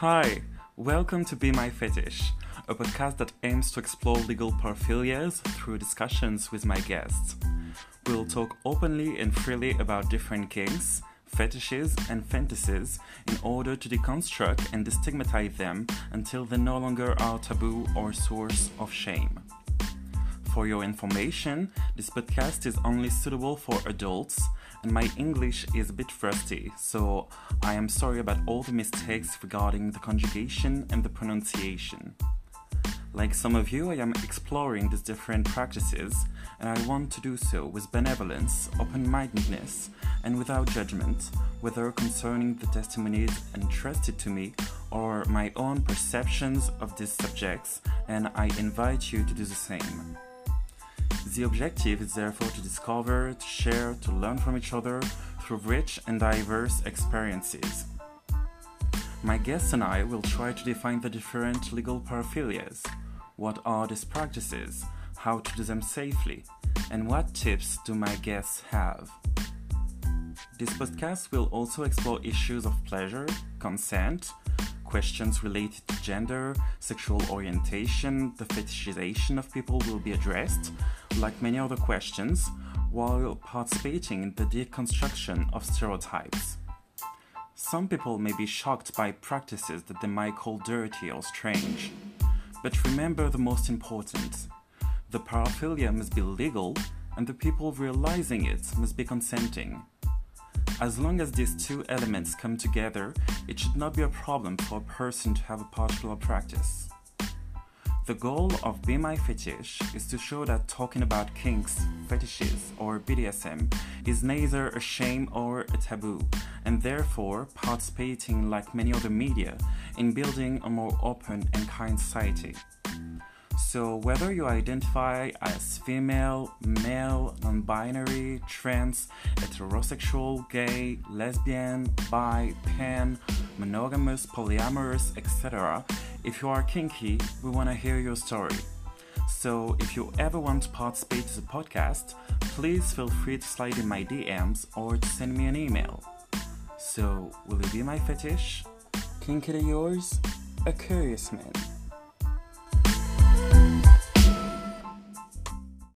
Hi, welcome to Be My Fetish, a podcast that aims to explore legal paraphilias through discussions with my guests. We'll talk openly and freely about different kinks, fetishes, and fantasies in order to deconstruct and destigmatize them until they no longer are taboo or source of shame. For your information, this podcast is only suitable for adults, and my English is a bit rusty, so I am sorry about all the mistakes regarding the conjugation and the pronunciation. Like some of you, I am exploring these different practices, and I want to do so with benevolence, open mindedness, and without judgment, whether concerning the testimonies entrusted to me or my own perceptions of these subjects, and I invite you to do the same. The objective is therefore to discover, to share, to learn from each other through rich and diverse experiences. My guests and I will try to define the different legal paraphilias. What are these practices? How to do them safely? And what tips do my guests have? This podcast will also explore issues of pleasure, consent, questions related to gender, sexual orientation, the fetishization of people will be addressed, like many other questions, while participating in the deconstruction of stereotypes. Some people may be shocked by practices that they might call dirty or strange. But remember the most important the paraphilia must be legal, and the people realizing it must be consenting. As long as these two elements come together, it should not be a problem for a person to have a particular practice. The goal of Be My Fetish is to show that talking about kinks, fetishes, or BDSM is neither a shame or a taboo, and therefore participating, like many other media, in building a more open and kind society. So, whether you identify as female, male, non binary, trans, heterosexual, gay, lesbian, bi, pan, monogamous, polyamorous, etc., if you are kinky, we want to hear your story. So, if you ever want to participate in the podcast, please feel free to slide in my DMs or to send me an email. So, will you be my fetish? Kinky to yours? A curious man.